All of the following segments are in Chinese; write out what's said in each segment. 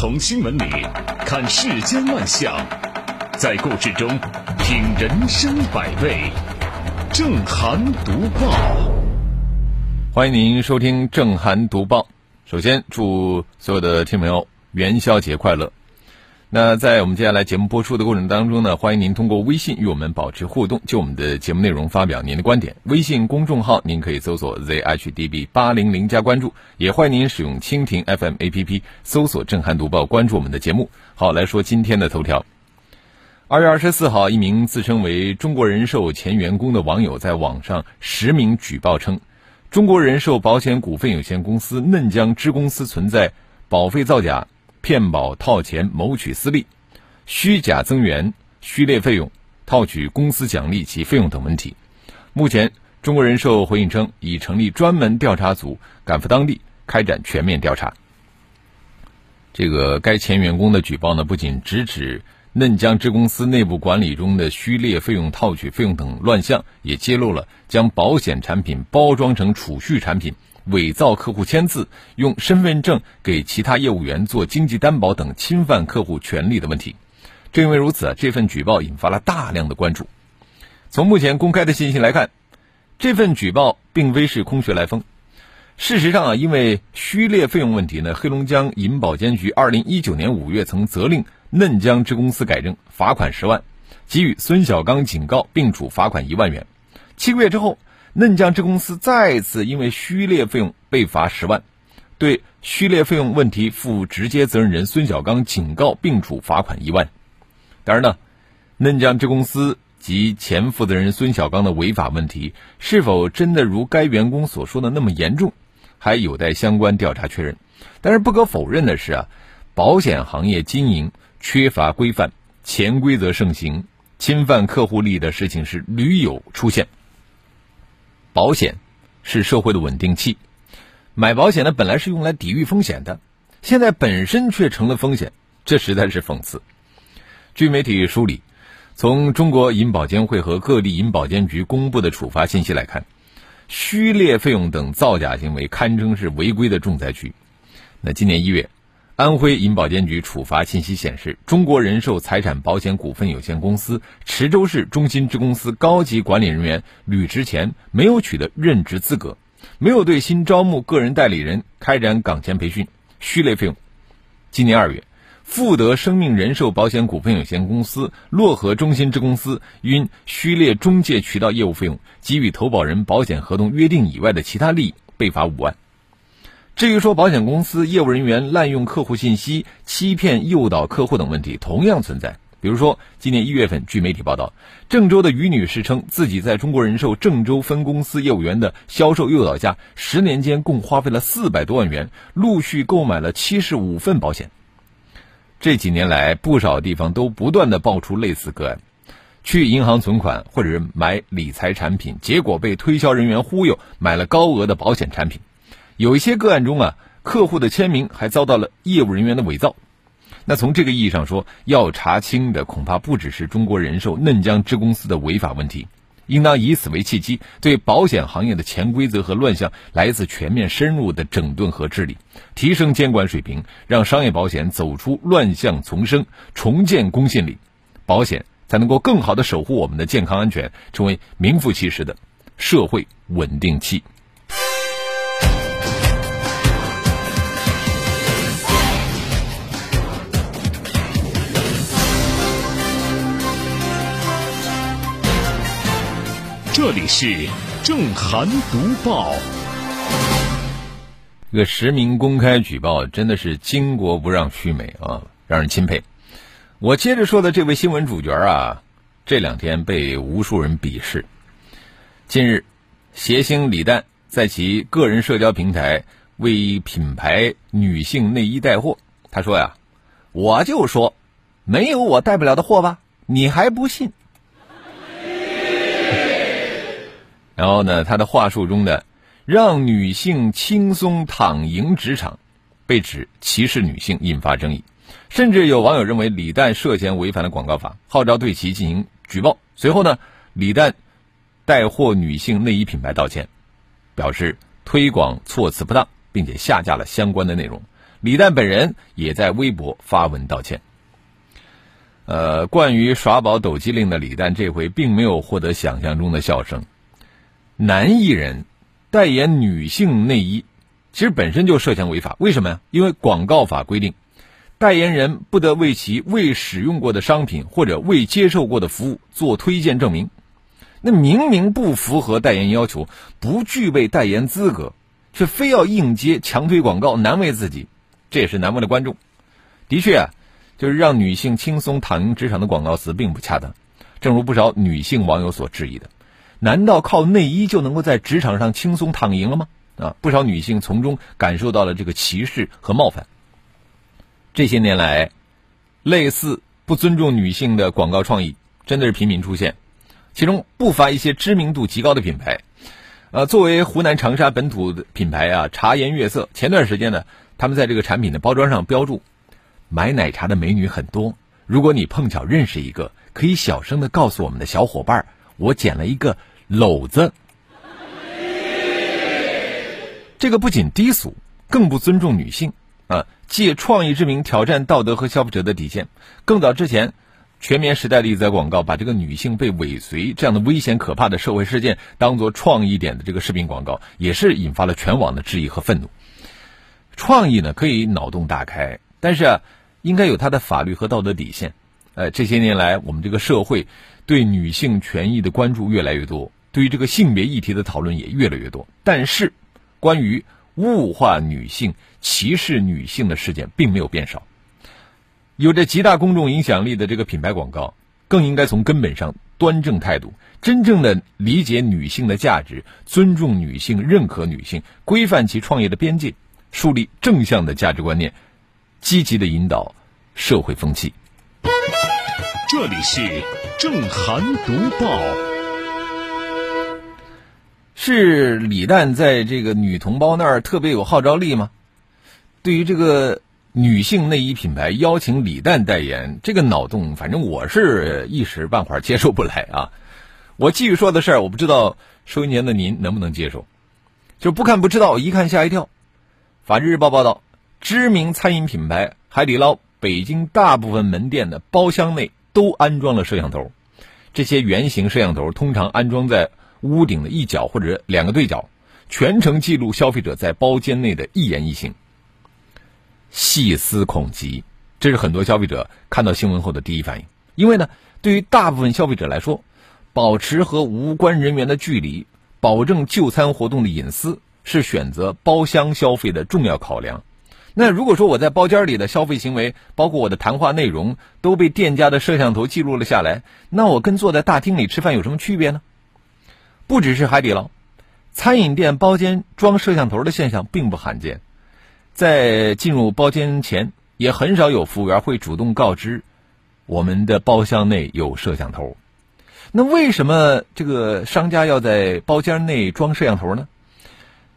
从新闻里看世间万象，在故事中品人生百味。正涵读报，欢迎您收听正涵读报。首先，祝所有的听朋友元宵节快乐。那在我们接下来节目播出的过程当中呢，欢迎您通过微信与我们保持互动，就我们的节目内容发表您的观点。微信公众号您可以搜索 zhdb 八零零加关注，也欢迎您使用蜻蜓 FM APP 搜索“震撼读报”关注我们的节目。好，来说今天的头条。二月二十四号，一名自称为中国人寿前员工的网友在网上实名举报称，中国人寿保险股份有限公司嫩江支公司存在保费造假。骗保套钱谋取私利、虚假增员、虚列费用、套取公司奖励及费用等问题。目前，中国人寿回应称，已成立专门调查组，赶赴当地开展全面调查。这个该前员工的举报呢，不仅直指嫩江支公司内部管理中的虚列费用、套取费用等乱象，也揭露了将保险产品包装成储蓄产品。伪造客户签字、用身份证给其他业务员做经济担保等侵犯客户权利的问题。正因为如此，这份举报引发了大量的关注。从目前公开的信息来看，这份举报并非是空穴来风。事实上啊，因为虚列费用问题呢，黑龙江银保监局二零一九年五月曾责令嫩江支公司改正，罚款十万，给予孙小刚警告，并处罚款一万元。七个月之后。嫩江支公司再次因为虚列费用被罚十万，对虚列费用问题负直接责任人孙小刚警告并处罚款一万。当然呢，嫩江支公司及前负责人孙小刚的违法问题是否真的如该员工所说的那么严重，还有待相关调查确认。但是不可否认的是啊，保险行业经营缺乏规范，潜规则盛行，侵犯客户利益的事情是屡有出现。保险是社会的稳定器，买保险呢本来是用来抵御风险的，现在本身却成了风险，这实在是讽刺。据媒体梳理，从中国银保监会和各地银保监局公布的处罚信息来看，虚列费用等造假行为堪称是违规的重灾区。那今年一月。安徽银保监局处罚信息显示，中国人寿财产保险股份有限公司池州市中心支公司高级管理人员吕之前没有取得任职资格，没有对新招募个人代理人开展岗前培训，虚列费用。今年二月，富德生命人寿保险股份有限公司漯河中心支公司因虚列中介渠道业务费用给予投保人保险合同约定以外的其他利益，被罚五万。至于说保险公司业务人员滥用客户信息、欺骗诱导客户等问题，同样存在。比如说，今年一月份，据媒体报道，郑州的于女士称，自己在中国人寿郑州分公司业务员的销售诱导下，十年间共花费了四百多万元，陆续购买了七十五份保险。这几年来，不少地方都不断的爆出类似个案，去银行存款或者是买理财产品，结果被推销人员忽悠，买了高额的保险产品。有一些个案中啊，客户的签名还遭到了业务人员的伪造。那从这个意义上说，要查清的恐怕不只是中国人寿嫩江支公司的违法问题，应当以此为契机，对保险行业的潜规则和乱象来自全面深入的整顿和治理，提升监管水平，让商业保险走出乱象丛生，重建公信力，保险才能够更好的守护我们的健康安全，成为名副其实的社会稳定器。这里是正涵读报。这个实名公开举报真的是巾帼不让须眉啊，让人钦佩。我接着说的这位新闻主角啊，这两天被无数人鄙视。近日，谐星李诞在其个人社交平台为品牌女性内衣带货，他说呀：“我就说，没有我带不了的货吧？你还不信？”然后呢，他的话术中的“让女性轻松躺赢职场”，被指歧视女性，引发争议。甚至有网友认为李诞涉嫌违反了广告法，号召对其进行举报。随后呢，李诞带货女性内衣品牌道歉，表示推广措辞不当，并且下架了相关的内容。李诞本人也在微博发文道歉。呃，关于耍宝抖机灵的李诞，这回并没有获得想象中的笑声。男艺人代言女性内衣，其实本身就涉嫌违法。为什么呀？因为广告法规定，代言人不得为其未使用过的商品或者未接受过的服务做推荐证明。那明明不符合代言要求，不具备代言资格，却非要硬接强推广告，难为自己，这也是难为了观众。的确啊。就是让女性轻松躺赢职场的广告词并不恰当，正如不少女性网友所质疑的，难道靠内衣就能够在职场上轻松躺赢了吗？啊，不少女性从中感受到了这个歧视和冒犯。这些年来，类似不尊重女性的广告创意真的是频频出现，其中不乏一些知名度极高的品牌。呃，作为湖南长沙本土的品牌啊，茶颜悦色，前段时间呢，他们在这个产品的包装上标注。买奶茶的美女很多，如果你碰巧认识一个，可以小声的告诉我们的小伙伴，我捡了一个篓子。这个不仅低俗，更不尊重女性啊！借创意之名挑战道德和消费者的底线。更早之前，全棉时代的一则广告，把这个女性被尾随这样的危险可怕的社会事件当做创意点的这个视频广告，也是引发了全网的质疑和愤怒。创意呢，可以脑洞大开，但是啊。应该有它的法律和道德底线。呃，这些年来，我们这个社会对女性权益的关注越来越多，对于这个性别议题的讨论也越来越多。但是，关于物化女性、歧视女性的事件并没有变少。有着极大公众影响力的这个品牌广告，更应该从根本上端正态度，真正的理解女性的价值，尊重女性，认可女性，规范其创业的边界，树立正向的价值观念。积极的引导社会风气。这里是正涵读报。是李诞在这个女同胞那儿特别有号召力吗？对于这个女性内衣品牌邀请李诞代言，这个脑洞，反正我是一时半会儿接受不来啊。我继续说的事儿，我不知道收音机前的您能不能接受？就不看不知道，一看吓一跳。法制日报报道。知名餐饮品牌海底捞北京大部分门店的包厢内都安装了摄像头，这些圆形摄像头通常安装在屋顶的一角或者两个对角，全程记录消费者在包间内的一言一行。细思恐极，这是很多消费者看到新闻后的第一反应。因为呢，对于大部分消费者来说，保持和无关人员的距离，保证就餐活动的隐私，是选择包厢消费的重要考量。那如果说我在包间里的消费行为，包括我的谈话内容，都被店家的摄像头记录了下来，那我跟坐在大厅里吃饭有什么区别呢？不只是海底捞，餐饮店包间装摄像头的现象并不罕见。在进入包间前，也很少有服务员会主动告知我们的包厢内有摄像头。那为什么这个商家要在包间内装摄像头呢？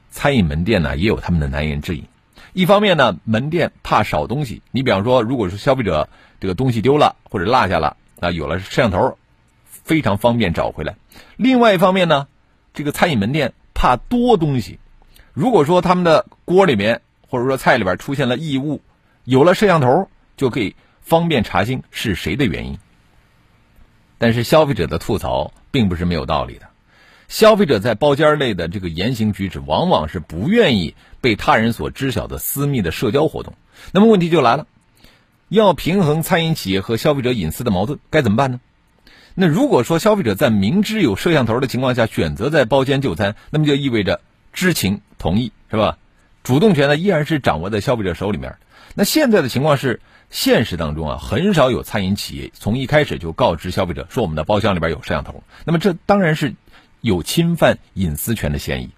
餐饮门店呢也有他们的难言之隐。一方面呢，门店怕少东西。你比方说，如果是消费者这个东西丢了或者落下了，啊，有了摄像头，非常方便找回来。另外一方面呢，这个餐饮门店怕多东西。如果说他们的锅里面或者说菜里边出现了异物，有了摄像头就可以方便查清是谁的原因。但是消费者的吐槽并不是没有道理的。消费者在包间内的这个言行举止，往往是不愿意被他人所知晓的私密的社交活动。那么问题就来了，要平衡餐饮企业和消费者隐私的矛盾，该怎么办呢？那如果说消费者在明知有摄像头的情况下选择在包间就餐，那么就意味着知情同意，是吧？主动权呢依然是掌握在消费者手里面。那现在的情况是，现实当中啊，很少有餐饮企业从一开始就告知消费者说我们的包厢里边有摄像头。那么这当然是。有侵犯隐私权的嫌疑。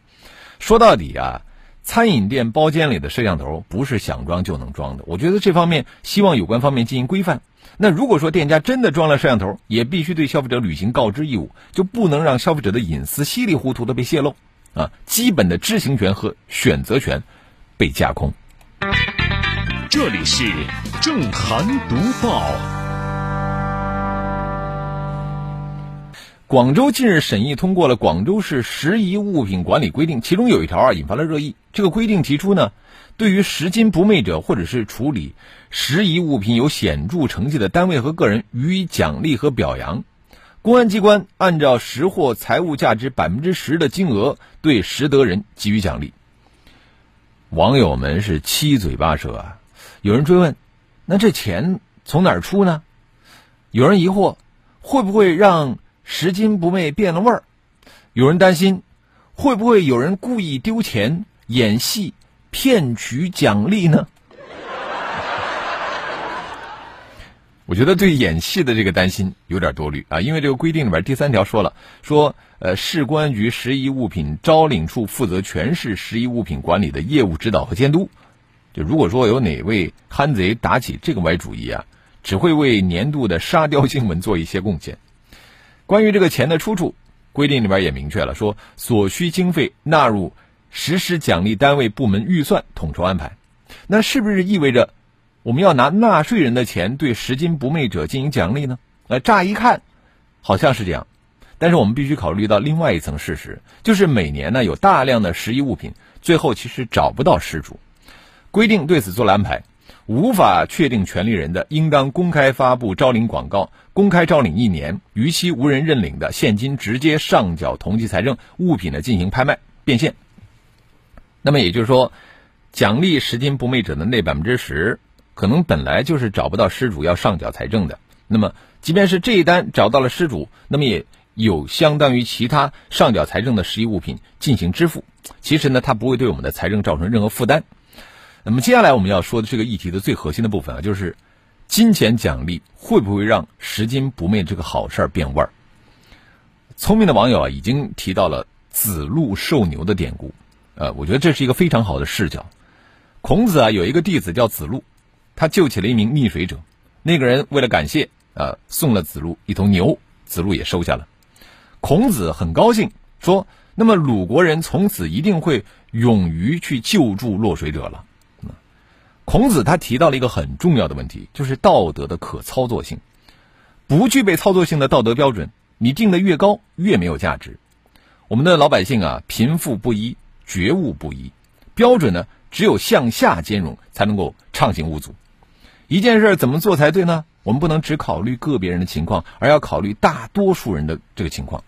说到底啊，餐饮店包间里的摄像头不是想装就能装的。我觉得这方面希望有关方面进行规范。那如果说店家真的装了摄像头，也必须对消费者履行告知义务，就不能让消费者的隐私稀里糊涂的被泄露啊！基本的知情权和选择权被架空。这里是正涵读报。广州近日审议通过了《广州市拾遗物品管理规定》，其中有一条啊引发了热议。这个规定提出呢，对于拾金不昧者或者是处理拾遗物品有显著成绩的单位和个人予以奖励和表扬。公安机关按照拾获财物价值百分之十的金额，对拾得人给予奖励。网友们是七嘴八舌啊，有人追问：那这钱从哪儿出呢？有人疑惑：会不会让拾金不昧变了味儿？有人担心：会不会有人故意丢钱演戏骗取奖励呢？我觉得对演戏的这个担心有点多虑啊，因为这个规定里边第三条说了，说呃市公安局拾遗物品招领处负责全市拾遗物品管理的业务指导和监督。就如果说有哪位憨贼打起这个歪主意啊，只会为年度的沙雕新闻做一些贡献。关于这个钱的出处，规定里边也明确了，说所需经费纳入实施奖励单位部门预算统筹安排。那是不是意味着？我们要拿纳税人的钱对拾金不昧者进行奖励呢？呃，乍一看，好像是这样，但是我们必须考虑到另外一层事实，就是每年呢有大量的拾遗物品，最后其实找不到失主。规定对此做了安排，无法确定权利人的，应当公开发布招领广告，公开招领一年，逾期无人认领的，现金直接上缴同级财政，物品呢进行拍卖变现。那么也就是说，奖励拾金不昧者的那百分之十。可能本来就是找不到失主要上缴财政的，那么即便是这一单找到了失主，那么也有相当于其他上缴财政的实遗物品进行支付。其实呢，它不会对我们的财政造成任何负担。那么接下来我们要说的这个议题的最核心的部分啊，就是金钱奖励会不会让拾金不昧这个好事儿变味儿？聪明的网友啊，已经提到了子路授牛的典故，呃，我觉得这是一个非常好的视角。孔子啊，有一个弟子叫子路。他救起了一名溺水者，那个人为了感谢，呃，送了子路一头牛，子路也收下了。孔子很高兴，说：“那么鲁国人从此一定会勇于去救助落水者了。”孔子他提到了一个很重要的问题，就是道德的可操作性。不具备操作性的道德标准，你定的越高，越没有价值。我们的老百姓啊，贫富不一，觉悟不一，标准呢，只有向下兼容，才能够畅行无阻。一件事怎么做才对呢？我们不能只考虑个别人的情况，而要考虑大多数人的这个情况。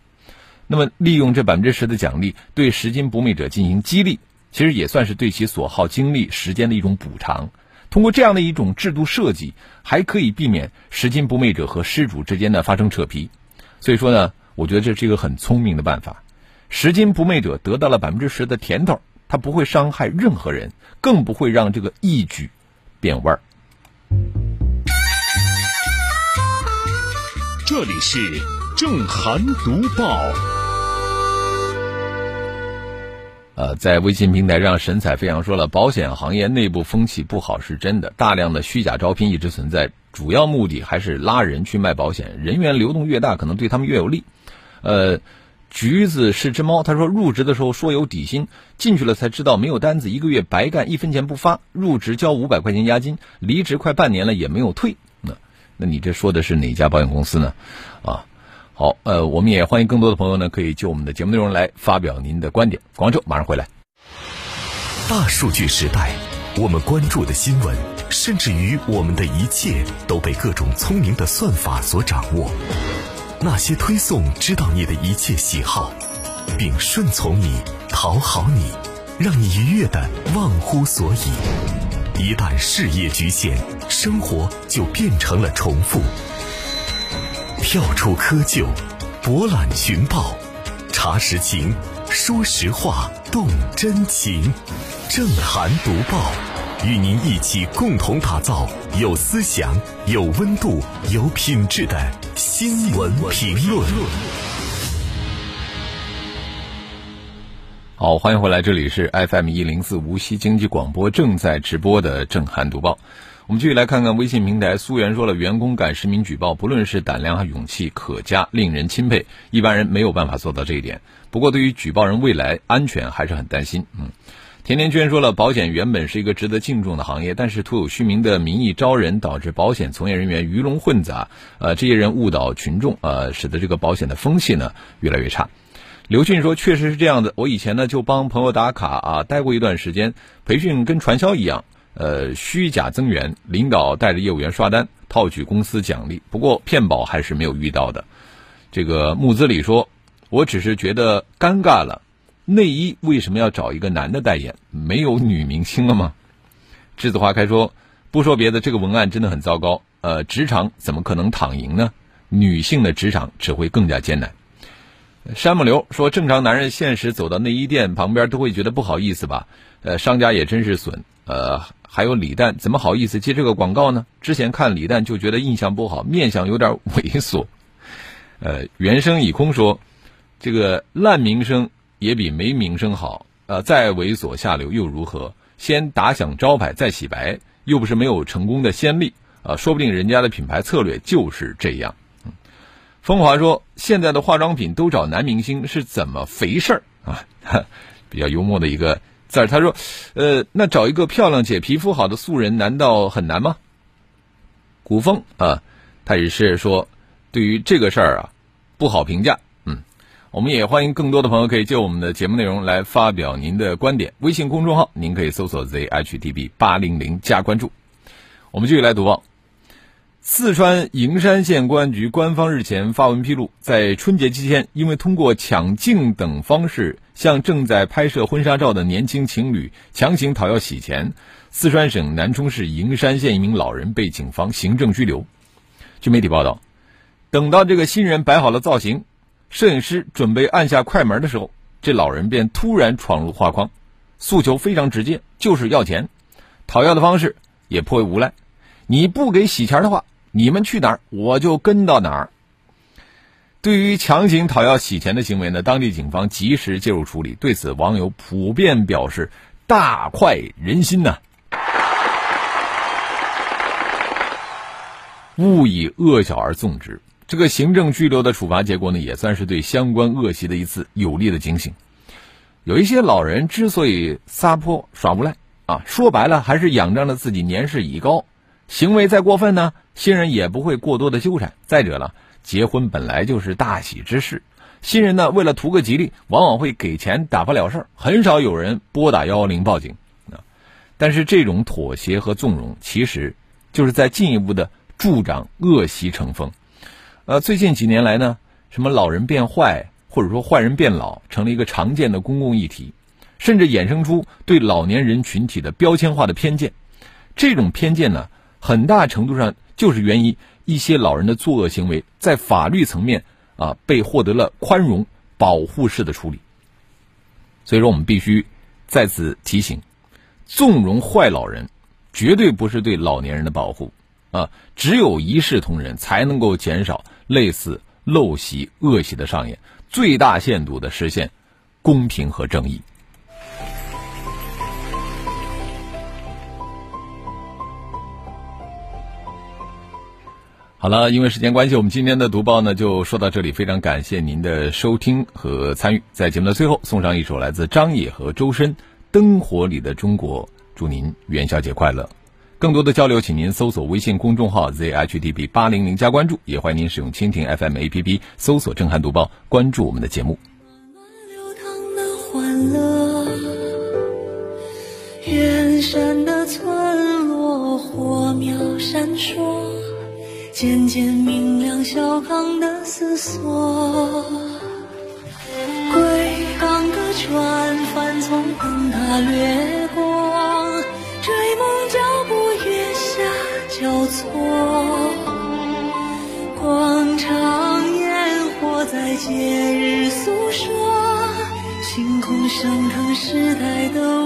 那么，利用这百分之十的奖励，对拾金不昧者进行激励，其实也算是对其所耗精力、时间的一种补偿。通过这样的一种制度设计，还可以避免拾金不昧者和失主之间的发生扯皮。所以说呢，我觉得这是一个很聪明的办法。拾金不昧者得到了百分之十的甜头，他不会伤害任何人，更不会让这个义举变味儿。这里是正涵读报。呃，在微信平台上，神采飞扬说了，保险行业内部风气不好是真的，大量的虚假招聘一直存在，主要目的还是拉人去卖保险，人员流动越大，可能对他们越有利。呃。橘子是只猫，他说入职的时候说有底薪，进去了才知道没有单子，一个月白干，一分钱不发。入职交五百块钱押金，离职快半年了也没有退。那，那你这说的是哪家保险公司呢？啊，好，呃，我们也欢迎更多的朋友呢，可以就我们的节目内容来发表您的观点。广州马上回来。大数据时代，我们关注的新闻，甚至于我们的一切，都被各种聪明的算法所掌握。那些推送知道你的一切喜好，并顺从你、讨好你，让你愉悦的忘乎所以。一旦事业局限，生活就变成了重复。跳出窠臼，博览群报，查实情，说实话，动真情。正涵读报，与您一起共同打造有思想、有温度、有品质的。新闻评论。好，欢迎回来，这里是 FM 一零四无锡经济广播正在直播的正涵读报。我们继续来看看微信平台，苏源说了，员工赶实名举报，不论是胆量和勇气可嘉，令人钦佩，一般人没有办法做到这一点。不过，对于举报人未来安全还是很担心。嗯，甜甜圈说了，保险原本是一个值得敬重的行业，但是徒有虚名的名义招人，导致保险从业人员鱼龙混杂，呃，这些人误导群众，呃，使得这个保险的风气呢越来越差。刘俊说，确实是这样的，我以前呢就帮朋友打卡啊，待过一段时间，培训跟传销一样，呃，虚假增援，领导带着业务员刷单，套取公司奖励，不过骗保还是没有遇到的。这个木子里说，我只是觉得尴尬了。内衣为什么要找一个男的代言？没有女明星了吗？栀子花开说，不说别的，这个文案真的很糟糕。呃，职场怎么可能躺赢呢？女性的职场只会更加艰难。山木流说，正常男人现实走到内衣店旁边都会觉得不好意思吧？呃，商家也真是损。呃，还有李诞怎么好意思接这个广告呢？之前看李诞就觉得印象不好，面相有点猥琐。呃，原声已空说，这个烂名声。也比没名声好，呃，再猥琐下流又如何？先打响招牌再洗白，又不是没有成功的先例，啊，说不定人家的品牌策略就是这样。嗯风华说，现在的化妆品都找男明星是怎么回事儿啊？比较幽默的一个字儿。他说，呃，那找一个漂亮且皮肤好的素人难道很难吗？古风啊，他也是说，对于这个事儿啊，不好评价。嗯我们也欢迎更多的朋友可以就我们的节目内容来发表您的观点。微信公众号您可以搜索 zhdb 八零零加关注。我们继续来读报。四川营山县公安局官方日前发文披露，在春节期间，因为通过抢镜等方式向正在拍摄婚纱照的年轻情侣强行讨要洗钱，四川省南充市营山县一名老人被警方行政拘留。据媒体报道，等到这个新人摆好了造型。摄影师准备按下快门的时候，这老人便突然闯入画框，诉求非常直接，就是要钱。讨要的方式也颇为无赖，你不给洗钱的话，你们去哪儿我就跟到哪儿。对于强行讨要洗钱的行为呢，当地警方及时介入处理。对此，网友普遍表示大快人心呐！勿以恶小而纵之。这个行政拘留的处罚结果呢，也算是对相关恶习的一次有力的警醒。有一些老人之所以撒泼耍无赖啊，说白了还是仰仗着自己年事已高，行为再过分呢，新人也不会过多的纠缠。再者了，结婚本来就是大喜之事，新人呢为了图个吉利，往往会给钱打发了事儿，很少有人拨打幺幺零报警啊。但是这种妥协和纵容，其实就是在进一步的助长恶习成风。呃，最近几年来呢，什么老人变坏，或者说坏人变老，成了一个常见的公共议题，甚至衍生出对老年人群体的标签化的偏见。这种偏见呢，很大程度上就是源于一些老人的作恶行为在法律层面啊被获得了宽容保护式的处理。所以说，我们必须再次提醒：纵容坏老人，绝对不是对老年人的保护啊！只有一视同仁，才能够减少。类似陋习、恶习的上演，最大限度的实现公平和正义。好了，因为时间关系，我们今天的读报呢就说到这里。非常感谢您的收听和参与，在节目的最后送上一首来自张也和周深《灯火里的中国》，祝您元宵节快乐。更多的交流，请您搜索微信公众号 zhdb 八零零加关注，也欢迎您使用蜻蜓 FM APP 搜索“震撼读报”，关注我们的节目。流淌的欢乐远山的村落火苗闪烁，渐渐明亮小康的思索。归港的船帆从灯塔掠过，追梦脚步月下。交错，广场烟火在节日诉说，星空升腾时代的。